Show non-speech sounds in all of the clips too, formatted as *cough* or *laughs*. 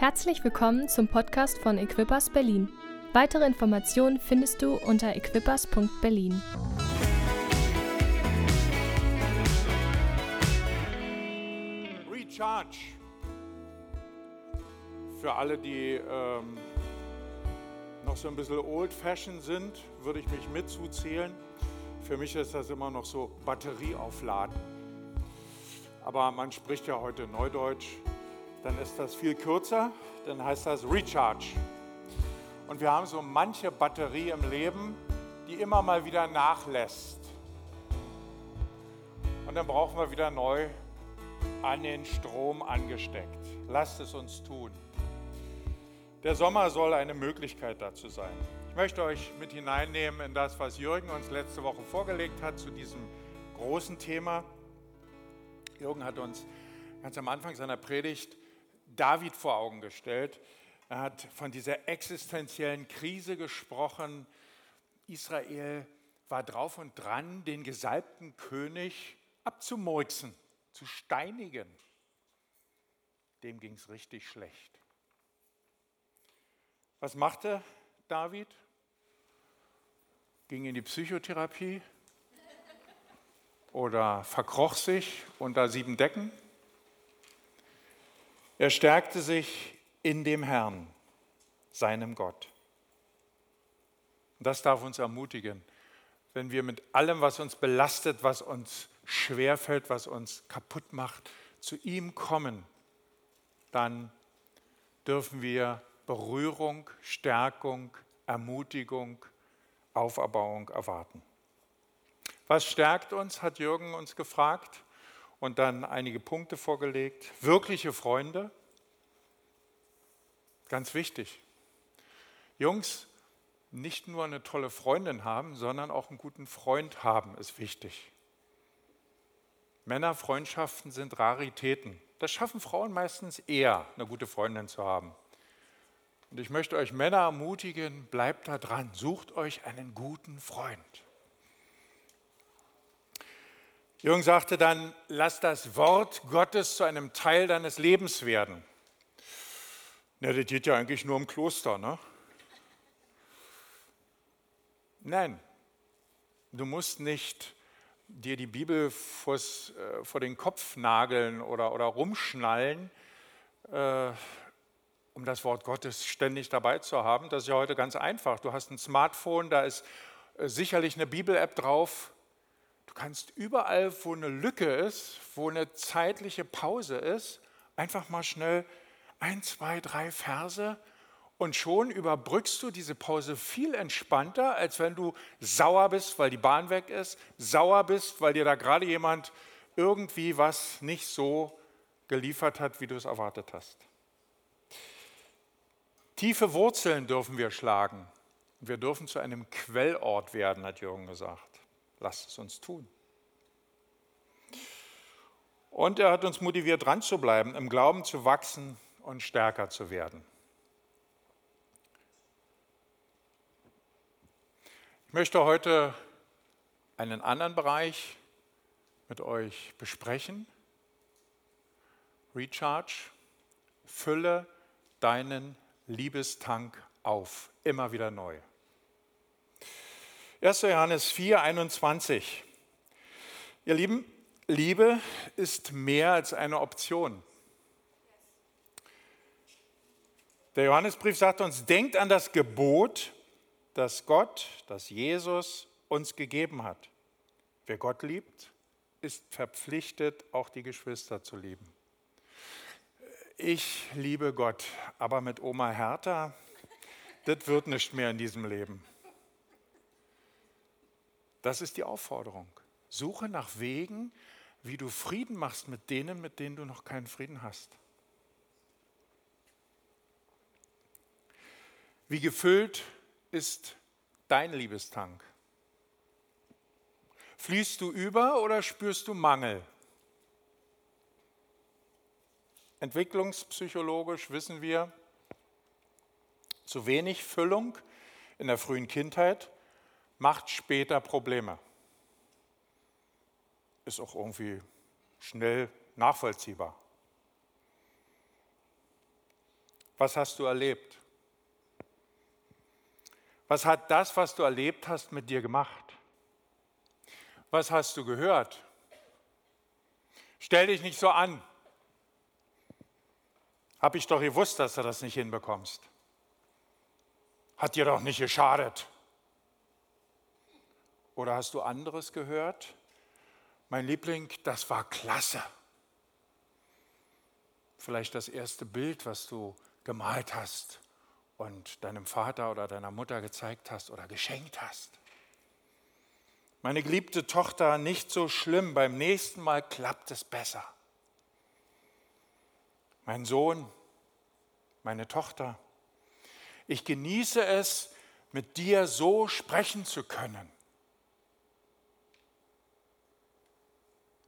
Herzlich willkommen zum Podcast von Equippers Berlin. Weitere Informationen findest du unter equippers.berlin. Recharge. Für alle, die ähm, noch so ein bisschen old-fashioned sind, würde ich mich mitzuzählen. Für mich ist das immer noch so Batterie aufladen. Aber man spricht ja heute Neudeutsch dann ist das viel kürzer, dann heißt das Recharge. Und wir haben so manche Batterie im Leben, die immer mal wieder nachlässt. Und dann brauchen wir wieder neu an den Strom angesteckt. Lasst es uns tun. Der Sommer soll eine Möglichkeit dazu sein. Ich möchte euch mit hineinnehmen in das, was Jürgen uns letzte Woche vorgelegt hat zu diesem großen Thema. Jürgen hat uns ganz am Anfang seiner Predigt David vor Augen gestellt. Er hat von dieser existenziellen Krise gesprochen. Israel war drauf und dran, den gesalbten König abzumurksen, zu steinigen. Dem ging es richtig schlecht. Was machte David? Ging in die Psychotherapie oder verkroch sich unter sieben Decken? Er stärkte sich in dem Herrn, seinem Gott. Das darf uns ermutigen, wenn wir mit allem, was uns belastet, was uns schwerfällt, was uns kaputt macht, zu ihm kommen, dann dürfen wir Berührung, Stärkung, Ermutigung, Auferbauung erwarten. Was stärkt uns, hat Jürgen uns gefragt und dann einige Punkte vorgelegt. Wirkliche Freunde, ganz wichtig. Jungs, nicht nur eine tolle Freundin haben, sondern auch einen guten Freund haben, ist wichtig. Männerfreundschaften sind Raritäten. Das schaffen Frauen meistens eher, eine gute Freundin zu haben. Und ich möchte euch Männer ermutigen, bleibt da dran, sucht euch einen guten Freund. Jürgen sagte dann, lass das Wort Gottes zu einem Teil deines Lebens werden. Na, das geht ja eigentlich nur im Kloster, ne? Nein, du musst nicht dir die Bibel vors, äh, vor den Kopf nageln oder, oder rumschnallen, äh, um das Wort Gottes ständig dabei zu haben. Das ist ja heute ganz einfach. Du hast ein Smartphone, da ist äh, sicherlich eine Bibel-App drauf. Du kannst überall, wo eine Lücke ist, wo eine zeitliche Pause ist, einfach mal schnell ein, zwei, drei Verse und schon überbrückst du diese Pause viel entspannter, als wenn du sauer bist, weil die Bahn weg ist, sauer bist, weil dir da gerade jemand irgendwie was nicht so geliefert hat, wie du es erwartet hast. Tiefe Wurzeln dürfen wir schlagen. Wir dürfen zu einem Quellort werden, hat Jürgen gesagt. Lasst es uns tun. Und er hat uns motiviert, dran zu bleiben, im Glauben zu wachsen und stärker zu werden. Ich möchte heute einen anderen Bereich mit euch besprechen. Recharge. Fülle deinen Liebestank auf, immer wieder neu. 1. Johannes 4, 21. Ihr Lieben, Liebe ist mehr als eine Option. Der Johannesbrief sagt uns, denkt an das Gebot, das Gott, das Jesus uns gegeben hat. Wer Gott liebt, ist verpflichtet, auch die Geschwister zu lieben. Ich liebe Gott, aber mit Oma Hertha, das wird nicht mehr in diesem Leben. Das ist die Aufforderung. Suche nach Wegen, wie du Frieden machst mit denen, mit denen du noch keinen Frieden hast. Wie gefüllt ist dein Liebestank? Fließt du über oder spürst du Mangel? Entwicklungspsychologisch wissen wir, zu wenig Füllung in der frühen Kindheit macht später Probleme. Ist auch irgendwie schnell nachvollziehbar. Was hast du erlebt? Was hat das, was du erlebt hast, mit dir gemacht? Was hast du gehört? Stell dich nicht so an. Hab ich doch gewusst, dass du das nicht hinbekommst. Hat dir doch nicht geschadet. Oder hast du anderes gehört? Mein Liebling, das war klasse. Vielleicht das erste Bild, was du gemalt hast und deinem Vater oder deiner Mutter gezeigt hast oder geschenkt hast. Meine geliebte Tochter, nicht so schlimm, beim nächsten Mal klappt es besser. Mein Sohn, meine Tochter, ich genieße es, mit dir so sprechen zu können.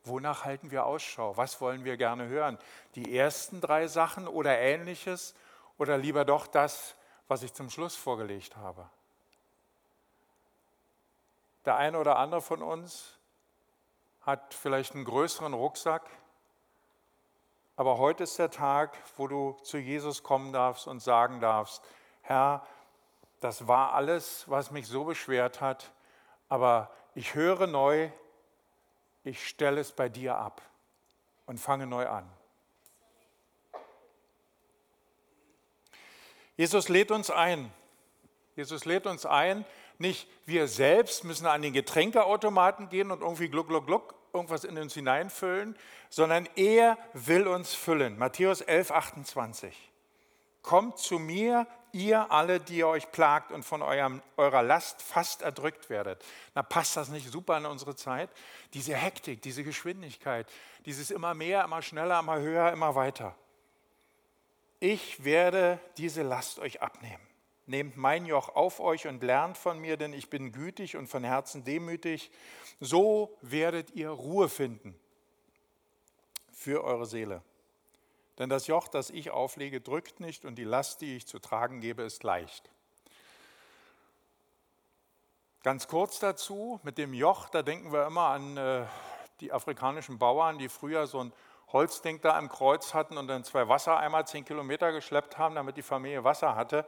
Wonach halten wir Ausschau? Was wollen wir gerne hören? Die ersten drei Sachen oder ähnliches oder lieber doch das, was ich zum Schluss vorgelegt habe? Der eine oder andere von uns hat vielleicht einen größeren Rucksack, aber heute ist der Tag, wo du zu Jesus kommen darfst und sagen darfst, Herr, das war alles, was mich so beschwert hat, aber ich höre neu, ich stelle es bei dir ab und fange neu an. Jesus lädt uns ein. Jesus lädt uns ein, nicht wir selbst müssen an den Getränkeautomaten gehen und irgendwie gluck, gluck, gluck irgendwas in uns hineinfüllen, sondern er will uns füllen. Matthäus 11, 28. Kommt zu mir, ihr alle, die ihr euch plagt und von eurem, eurer Last fast erdrückt werdet. Na, passt das nicht super in unsere Zeit? Diese Hektik, diese Geschwindigkeit, dieses immer mehr, immer schneller, immer höher, immer weiter. Ich werde diese Last euch abnehmen. Nehmt mein Joch auf euch und lernt von mir, denn ich bin gütig und von Herzen demütig. So werdet ihr Ruhe finden für eure Seele. Denn das Joch, das ich auflege, drückt nicht und die Last, die ich zu tragen gebe, ist leicht. Ganz kurz dazu, mit dem Joch, da denken wir immer an äh, die afrikanischen Bauern, die früher so ein Holzding da im Kreuz hatten und dann zwei Wassereimer zehn Kilometer geschleppt haben, damit die Familie Wasser hatte.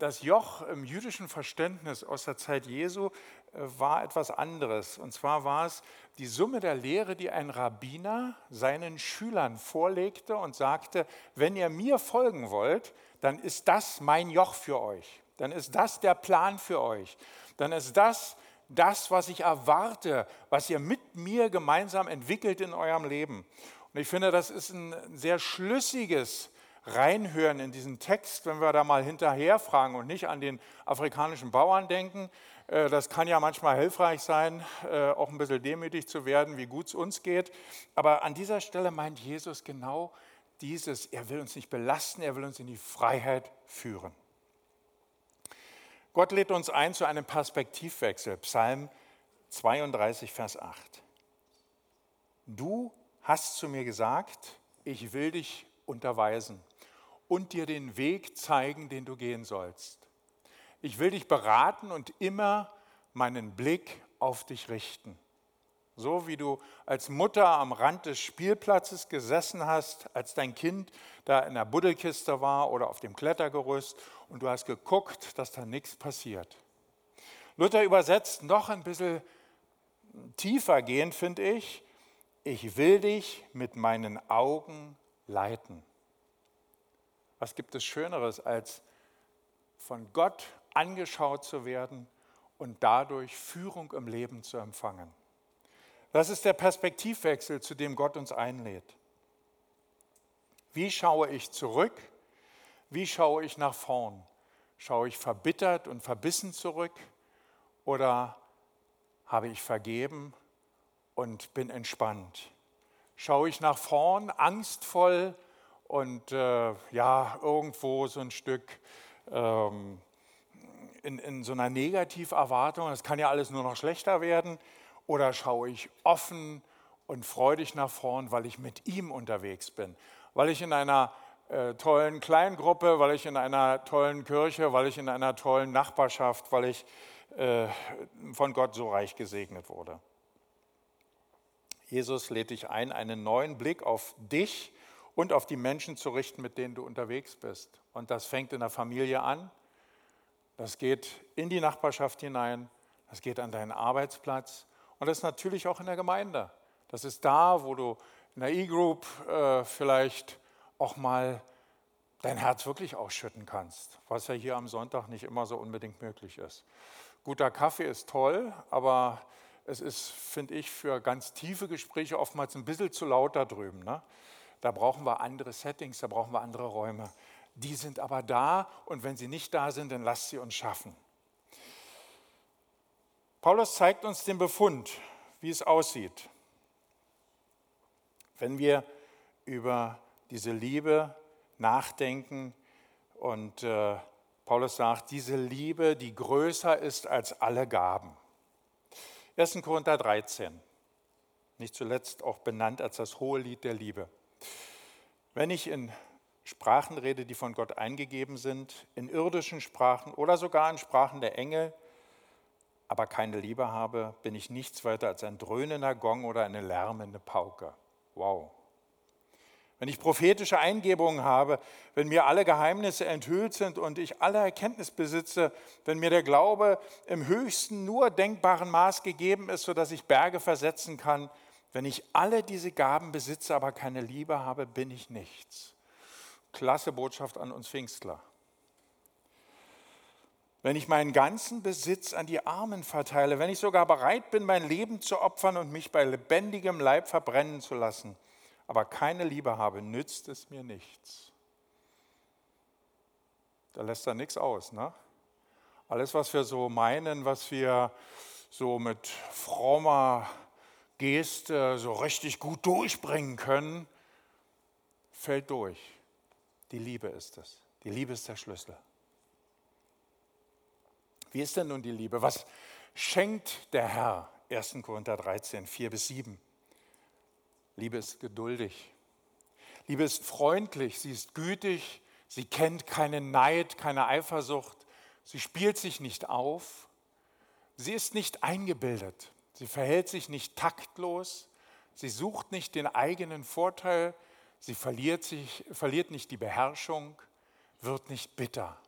Das Joch im jüdischen Verständnis aus der Zeit Jesu äh, war etwas anderes. Und zwar war es die Summe der Lehre, die ein Rabbiner seinen Schülern vorlegte und sagte, wenn ihr mir folgen wollt, dann ist das mein Joch für euch. Dann ist das der Plan für euch. Dann ist das das, was ich erwarte, was ihr mit mir gemeinsam entwickelt in eurem Leben. Und ich finde, das ist ein sehr schlüssiges reinhören in diesen Text, wenn wir da mal hinterher fragen und nicht an den afrikanischen Bauern denken. Äh, das kann ja manchmal hilfreich sein, äh, auch ein bisschen demütig zu werden, wie gut es uns geht. Aber an dieser Stelle meint Jesus genau dieses, er will uns nicht belasten, er will uns in die Freiheit führen. Gott lädt uns ein zu einem Perspektivwechsel. Psalm 32, Vers 8. Du hast zu mir gesagt, ich will dich unterweisen und dir den Weg zeigen, den du gehen sollst. Ich will dich beraten und immer meinen Blick auf dich richten. So wie du als Mutter am Rand des Spielplatzes gesessen hast, als dein Kind da in der Buddelkiste war oder auf dem Klettergerüst und du hast geguckt, dass da nichts passiert. Luther übersetzt noch ein bisschen tiefer gehend, finde ich. Ich will dich mit meinen Augen leiten. Was gibt es Schöneres, als von Gott angeschaut zu werden und dadurch Führung im Leben zu empfangen? Das ist der Perspektivwechsel, zu dem Gott uns einlädt. Wie schaue ich zurück? Wie schaue ich nach vorn? Schaue ich verbittert und verbissen zurück oder habe ich vergeben und bin entspannt? Schaue ich nach vorn angstvoll und äh, ja, irgendwo so ein Stück ähm, in, in so einer Negativerwartung, es kann ja alles nur noch schlechter werden, oder schaue ich offen und freudig nach vorn, weil ich mit ihm unterwegs bin, weil ich in einer äh, tollen Kleingruppe, weil ich in einer tollen Kirche, weil ich in einer tollen Nachbarschaft, weil ich äh, von Gott so reich gesegnet wurde. Jesus lädt dich ein, einen neuen Blick auf dich und auf die Menschen zu richten, mit denen du unterwegs bist. Und das fängt in der Familie an, das geht in die Nachbarschaft hinein, das geht an deinen Arbeitsplatz und das ist natürlich auch in der Gemeinde. Das ist da, wo du in der E-Group äh, vielleicht auch mal dein Herz wirklich ausschütten kannst, was ja hier am Sonntag nicht immer so unbedingt möglich ist. Guter Kaffee ist toll, aber es ist, finde ich, für ganz tiefe Gespräche oftmals ein bisschen zu laut da drüben. Ne? Da brauchen wir andere Settings, da brauchen wir andere Räume. Die sind aber da und wenn sie nicht da sind, dann lasst sie uns schaffen. Paulus zeigt uns den Befund, wie es aussieht, wenn wir über diese Liebe nachdenken und äh, Paulus sagt, diese Liebe, die größer ist als alle Gaben. 1. Korinther 13, nicht zuletzt auch benannt als das hohe Lied der Liebe. Wenn ich in Sprachen rede, die von Gott eingegeben sind, in irdischen Sprachen oder sogar in Sprachen der Engel, aber keine Liebe habe, bin ich nichts weiter als ein dröhnender Gong oder eine lärmende Pauke. Wow wenn ich prophetische Eingebungen habe, wenn mir alle Geheimnisse enthüllt sind und ich alle Erkenntnis besitze, wenn mir der Glaube im höchsten nur denkbaren Maß gegeben ist, sodass ich Berge versetzen kann, wenn ich alle diese Gaben besitze, aber keine Liebe habe, bin ich nichts. Klasse Botschaft an uns Pfingstler. Wenn ich meinen ganzen Besitz an die Armen verteile, wenn ich sogar bereit bin, mein Leben zu opfern und mich bei lebendigem Leib verbrennen zu lassen, aber keine Liebe habe, nützt es mir nichts. Da lässt er nichts aus. Ne? Alles, was wir so meinen, was wir so mit frommer Geste so richtig gut durchbringen können, fällt durch. Die Liebe ist es. Die Liebe ist der Schlüssel. Wie ist denn nun die Liebe? Was schenkt der Herr? 1. Korinther 13, 4 bis 7. Liebe ist geduldig. Liebe ist freundlich, sie ist gütig, sie kennt keinen Neid, keine Eifersucht, sie spielt sich nicht auf, sie ist nicht eingebildet, sie verhält sich nicht taktlos, sie sucht nicht den eigenen Vorteil, sie verliert, sich, verliert nicht die Beherrschung, wird nicht bitter.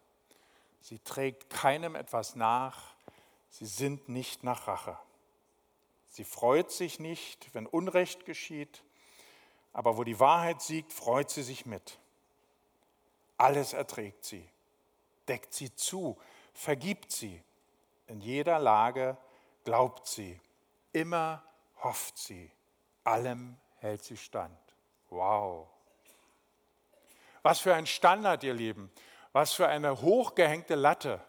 Sie trägt keinem etwas nach, sie sind nicht nach Rache. Sie freut sich nicht, wenn Unrecht geschieht, aber wo die Wahrheit siegt, freut sie sich mit. Alles erträgt sie, deckt sie zu, vergibt sie. In jeder Lage glaubt sie, immer hofft sie, allem hält sie stand. Wow. Was für ein Standard, ihr Lieben, was für eine hochgehängte Latte.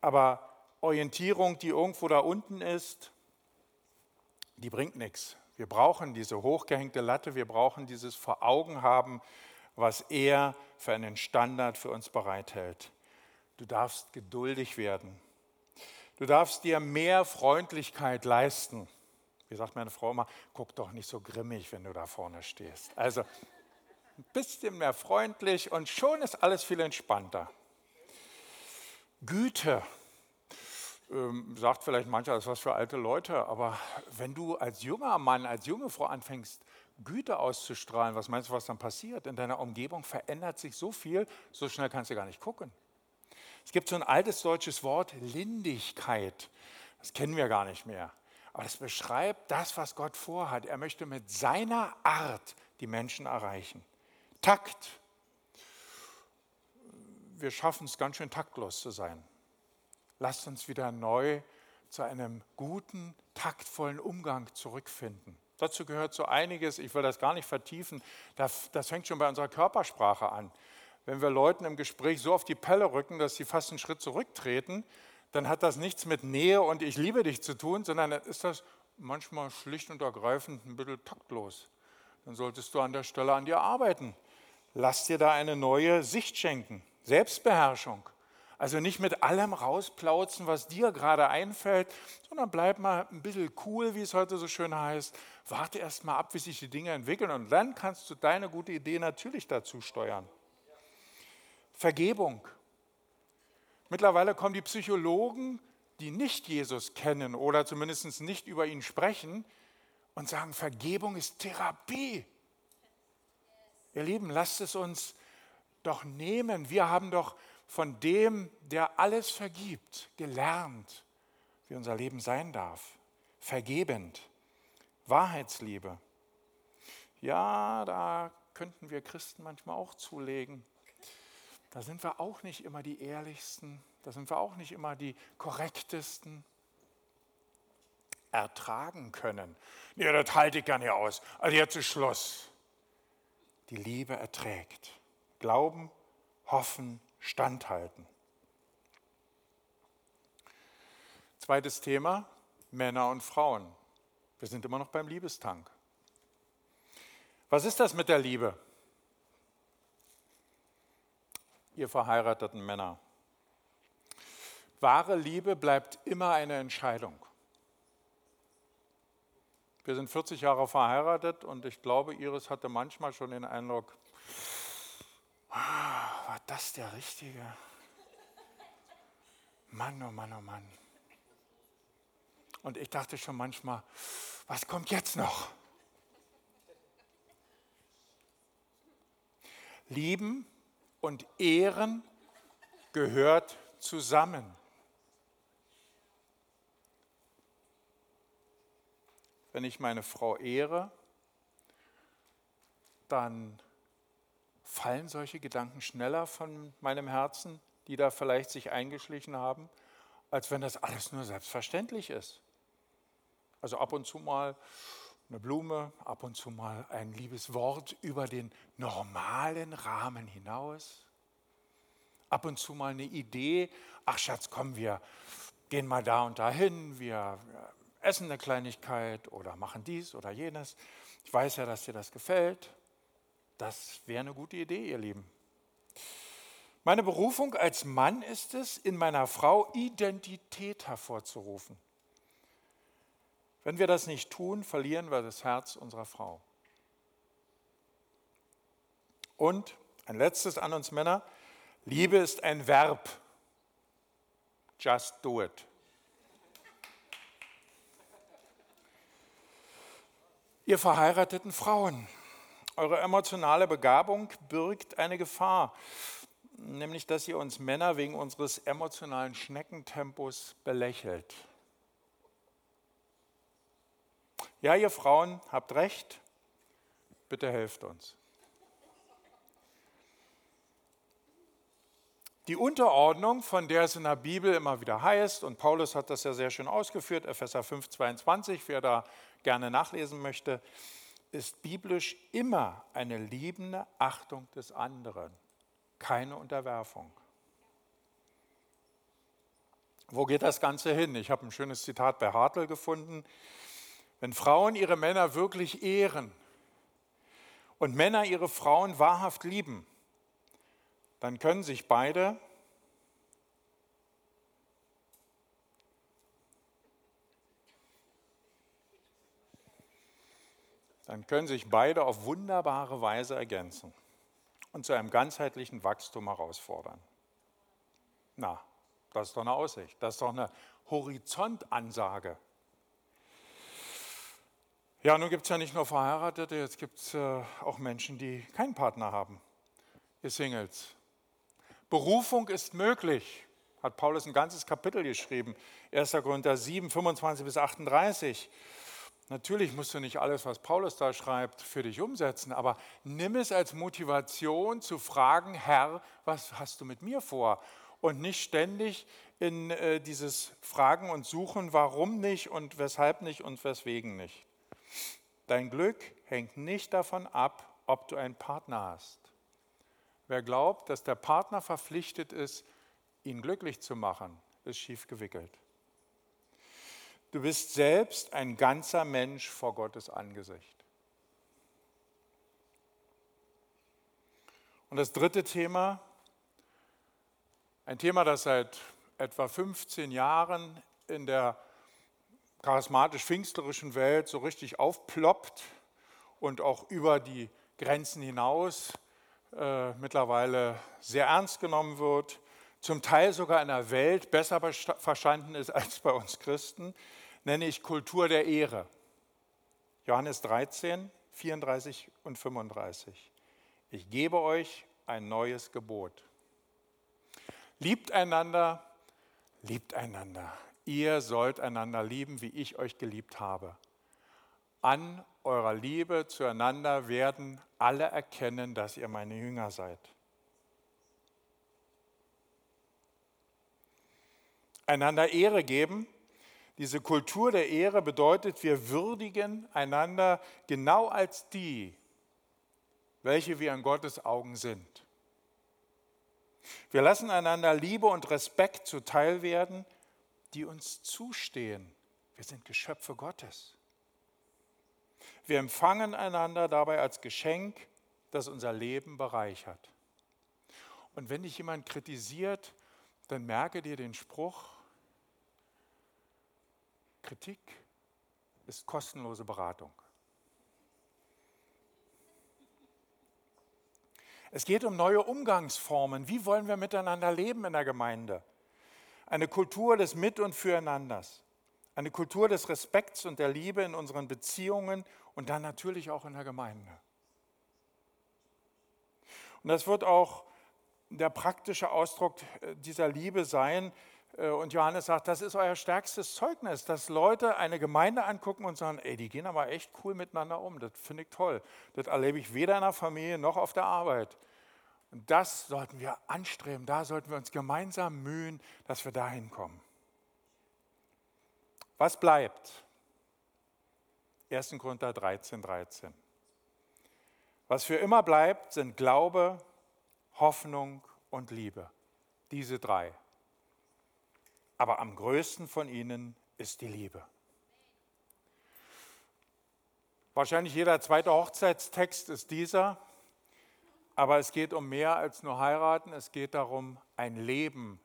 Aber Orientierung, die irgendwo da unten ist, die bringt nichts. Wir brauchen diese hochgehängte Latte, wir brauchen dieses vor Augen haben, was er für einen Standard für uns bereithält. Du darfst geduldig werden. Du darfst dir mehr Freundlichkeit leisten. Wie sagt meine Frau immer, guck doch nicht so grimmig, wenn du da vorne stehst. Also ein bisschen mehr freundlich und schon ist alles viel entspannter. Güte, ähm, sagt vielleicht mancher, das ist was für alte Leute, aber wenn du als junger Mann, als junge Frau anfängst, Güte auszustrahlen, was meinst du, was dann passiert? In deiner Umgebung verändert sich so viel, so schnell kannst du gar nicht gucken. Es gibt so ein altes deutsches Wort, Lindigkeit. Das kennen wir gar nicht mehr. Aber das beschreibt das, was Gott vorhat. Er möchte mit seiner Art die Menschen erreichen. Takt. Wir schaffen es ganz schön taktlos zu sein lasst uns wieder neu zu einem guten, taktvollen Umgang zurückfinden. Dazu gehört so einiges, ich will das gar nicht vertiefen, das, das fängt schon bei unserer Körpersprache an. Wenn wir Leuten im Gespräch so auf die Pelle rücken, dass sie fast einen Schritt zurücktreten, dann hat das nichts mit Nähe und ich liebe dich zu tun, sondern dann ist das manchmal schlicht und ergreifend ein bisschen taktlos. Dann solltest du an der Stelle an dir arbeiten. Lass dir da eine neue Sicht schenken. Selbstbeherrschung. Also nicht mit allem rausplauzen, was dir gerade einfällt, sondern bleib mal ein bisschen cool, wie es heute so schön heißt. Warte erst mal ab, wie sich die Dinge entwickeln und dann kannst du deine gute Idee natürlich dazu steuern. Vergebung. Mittlerweile kommen die Psychologen, die nicht Jesus kennen oder zumindest nicht über ihn sprechen und sagen, Vergebung ist Therapie. Ihr Lieben, lasst es uns doch nehmen. Wir haben doch von dem, der alles vergibt, gelernt, wie unser Leben sein darf. Vergebend, Wahrheitsliebe. Ja, da könnten wir Christen manchmal auch zulegen. Da sind wir auch nicht immer die ehrlichsten, da sind wir auch nicht immer die korrektesten. Ertragen können. Nee, das halte ich gar nicht aus. Also jetzt ist Schluss. Die Liebe erträgt. Glauben, hoffen, standhalten. Zweites Thema, Männer und Frauen. Wir sind immer noch beim Liebestank. Was ist das mit der Liebe? Ihr verheirateten Männer. Wahre Liebe bleibt immer eine Entscheidung. Wir sind 40 Jahre verheiratet und ich glaube, Iris hatte manchmal schon den Eindruck, ah, war das der Richtige? Mann, oh Mann, oh Mann. Und ich dachte schon manchmal, was kommt jetzt noch? Lieben und Ehren gehört zusammen. Wenn ich meine Frau ehre, dann fallen solche Gedanken schneller von meinem Herzen, die da vielleicht sich eingeschlichen haben, als wenn das alles nur selbstverständlich ist. Also ab und zu mal eine Blume, ab und zu mal ein liebes Wort über den normalen Rahmen hinaus. Ab und zu mal eine Idee, ach Schatz, komm, wir gehen mal da und da hin, wir essen eine Kleinigkeit oder machen dies oder jenes. Ich weiß ja, dass dir das gefällt. Das wäre eine gute Idee, ihr Lieben. Meine Berufung als Mann ist es, in meiner Frau Identität hervorzurufen. Wenn wir das nicht tun, verlieren wir das Herz unserer Frau. Und ein letztes an uns Männer, Liebe ist ein Verb. Just do it. Ihr verheirateten Frauen, eure emotionale Begabung birgt eine Gefahr, nämlich dass ihr uns Männer wegen unseres emotionalen Schneckentempos belächelt. Ja, ihr Frauen habt recht, bitte helft uns. Die Unterordnung, von der es in der Bibel immer wieder heißt, und Paulus hat das ja sehr schön ausgeführt, Epheser 5, 22, wer da gerne nachlesen möchte, ist biblisch immer eine liebende Achtung des anderen, keine Unterwerfung. Wo geht das Ganze hin? Ich habe ein schönes Zitat bei Hartl gefunden. Wenn Frauen ihre Männer wirklich ehren und Männer ihre Frauen wahrhaft lieben, dann können sich beide dann können sich beide auf wunderbare Weise ergänzen und zu einem ganzheitlichen Wachstum herausfordern. Na, das ist doch eine Aussicht, das ist doch eine Horizontansage. Ja, nun gibt es ja nicht nur Verheiratete, jetzt gibt es äh, auch Menschen, die keinen Partner haben, ihr Singles. Berufung ist möglich, hat Paulus ein ganzes Kapitel geschrieben, 1. Korinther 7, 25 bis 38. Natürlich musst du nicht alles, was Paulus da schreibt, für dich umsetzen, aber nimm es als Motivation zu fragen, Herr, was hast du mit mir vor? Und nicht ständig in äh, dieses Fragen und Suchen, warum nicht und weshalb nicht und weswegen nicht. Dein Glück hängt nicht davon ab, ob du einen Partner hast. Wer glaubt, dass der Partner verpflichtet ist, ihn glücklich zu machen, ist schief gewickelt. Du bist selbst ein ganzer Mensch vor Gottes Angesicht. Und das dritte Thema, ein Thema, das seit etwa 15 Jahren in der charismatisch-pfingsterischen Welt so richtig aufploppt und auch über die Grenzen hinaus äh, mittlerweile sehr ernst genommen wird, zum Teil sogar in der Welt besser verstanden ist *laughs* als bei uns Christen, nenne ich Kultur der Ehre. Johannes 13, 34 und 35. ich gebe euch ein neues Gebot. Liebt einander, liebt einander. Ihr sollt einander lieben, wie ich euch geliebt habe. An eurer Liebe zueinander werden alle erkennen, dass ihr meine Jünger seid. Einander Ehre geben. Diese Kultur der Ehre bedeutet, wir würdigen einander genau als die, welche wir in Gottes Augen sind. Wir lassen einander Liebe und Respekt zuteil werden, die uns zustehen. Wir sind Geschöpfe Gottes. Wir empfangen einander dabei als Geschenk, das unser Leben bereichert. Und wenn dich jemand kritisiert, dann merke dir den Spruch, Kritik ist kostenlose Beratung. Es geht um neue Umgangsformen. Wie wollen wir miteinander leben in der Gemeinde? Eine Kultur des Mit- und Füreinanders. Eine Kultur des Respekts und der Liebe in unseren Beziehungen und dann natürlich auch in der Gemeinde. Und das wird auch der praktische Ausdruck äh, dieser Liebe sein. Äh, und Johannes sagt, das ist euer stärkstes Zeugnis, dass Leute eine Gemeinde angucken und sagen, ey, die gehen aber echt cool miteinander um. Das finde ich toll. Das erlebe ich weder in der Familie noch auf der Arbeit. Und das sollten wir anstreben. Da sollten wir uns gemeinsam mühen, dass wir dahin kommen. Was bleibt? 1. Korinther 13, 13. Was für immer bleibt, sind Glaube, Hoffnung und Liebe. Diese drei. Aber am größten von ihnen ist die Liebe. Wahrscheinlich jeder zweite Hochzeitstext ist dieser, aber es geht um mehr als nur heiraten, es geht darum, ein Leben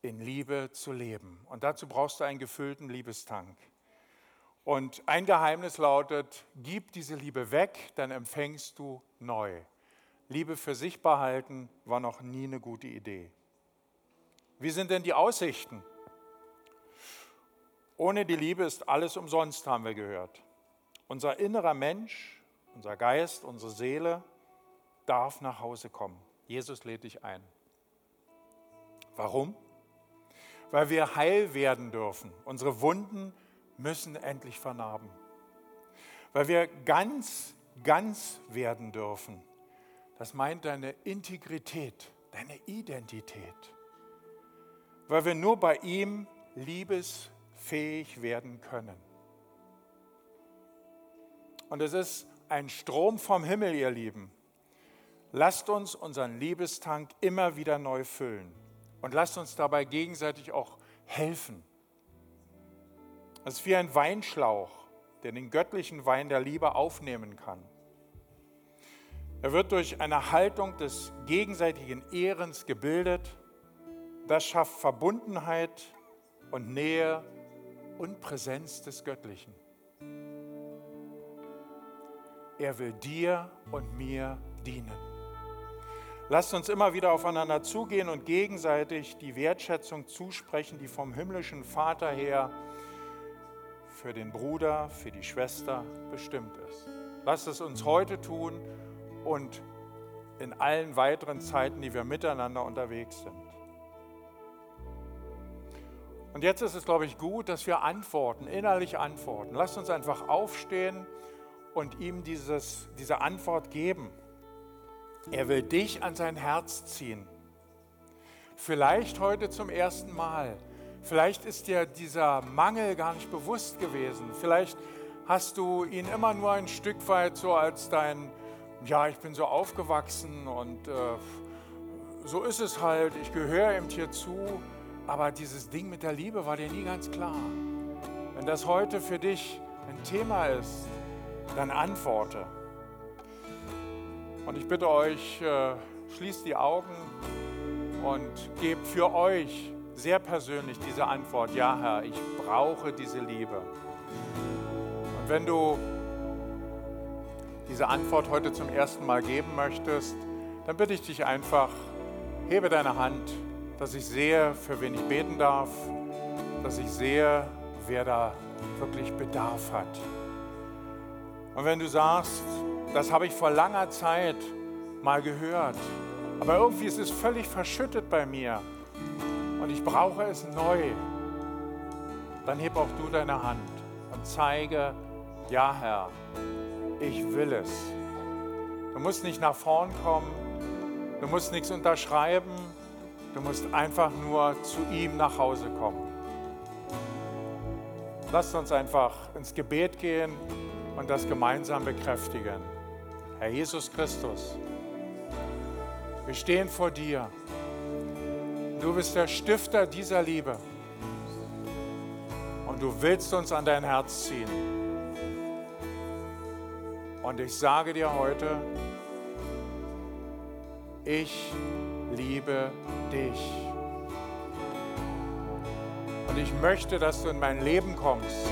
in Liebe zu leben. Und dazu brauchst du einen gefüllten Liebestank. Und ein Geheimnis lautet, gib diese Liebe weg, dann empfängst du neu. Liebe für sich behalten war noch nie eine gute Idee. Wie sind denn die Aussichten? Ohne die Liebe ist alles umsonst, haben wir gehört. Unser innerer Mensch, unser Geist, unsere Seele darf nach Hause kommen. Jesus lädt dich ein. Warum? Weil wir heil werden dürfen. Unsere Wunden müssen endlich vernarben. Weil wir ganz, ganz werden dürfen. Das meint deine Integrität, deine Identität. Weil wir nur bei ihm liebesfähig werden können. Und es ist ein Strom vom Himmel, ihr Lieben. Lasst uns unseren Liebestank immer wieder neu füllen und lasst uns dabei gegenseitig auch helfen. Es ist wie ein Weinschlauch, der den göttlichen Wein der Liebe aufnehmen kann. Er wird durch eine Haltung des gegenseitigen Ehrens gebildet. Das schafft Verbundenheit und Nähe und Präsenz des Göttlichen. Er will dir und mir dienen. Lasst uns immer wieder aufeinander zugehen und gegenseitig die Wertschätzung zusprechen, die vom himmlischen Vater her für den Bruder, für die Schwester bestimmt ist. Lasst es uns heute tun und in allen weiteren Zeiten, die wir miteinander unterwegs sind. Und jetzt ist es, glaube ich, gut, dass wir antworten, innerlich antworten. Lasst uns einfach aufstehen und ihm dieses, diese Antwort geben. Er will dich an sein Herz ziehen. Vielleicht heute zum ersten Mal. Vielleicht ist dir dieser Mangel gar nicht bewusst gewesen. Vielleicht hast du ihn immer nur ein Stück weit so als dein, ja, ich bin so aufgewachsen und äh, so ist es halt, ich gehöre ihm hier zu. Aber dieses Ding mit der Liebe war dir nie ganz klar. Wenn das heute für dich ein Thema ist, dann antworte. Und ich bitte euch, äh, schließt die Augen und gebt für euch sehr persönlich diese Antwort, ja Herr, ich brauche diese Liebe. Und wenn du diese Antwort heute zum ersten Mal geben möchtest, dann bitte ich dich einfach, hebe deine Hand, dass ich sehe, für wen ich beten darf, dass ich sehe, wer da wirklich Bedarf hat. Und wenn du sagst, das habe ich vor langer Zeit mal gehört. Aber irgendwie ist es völlig verschüttet bei mir und ich brauche es neu. Dann heb auch du deine Hand und zeige, ja Herr, ich will es. Du musst nicht nach vorn kommen, du musst nichts unterschreiben, du musst einfach nur zu ihm nach Hause kommen. Lasst uns einfach ins Gebet gehen und das gemeinsam bekräftigen. Herr Jesus Christus, wir stehen vor dir. Du bist der Stifter dieser Liebe. Und du willst uns an dein Herz ziehen. Und ich sage dir heute, ich liebe dich. Und ich möchte, dass du in mein Leben kommst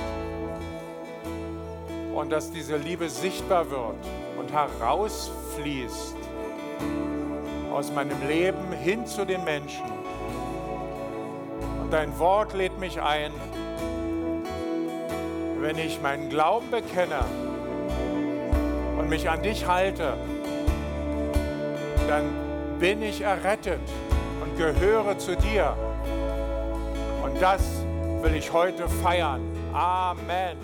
und dass diese Liebe sichtbar wird herausfließt aus meinem Leben hin zu den Menschen. Und dein Wort lädt mich ein, wenn ich meinen Glauben bekenne und mich an dich halte, dann bin ich errettet und gehöre zu dir. Und das will ich heute feiern. Amen.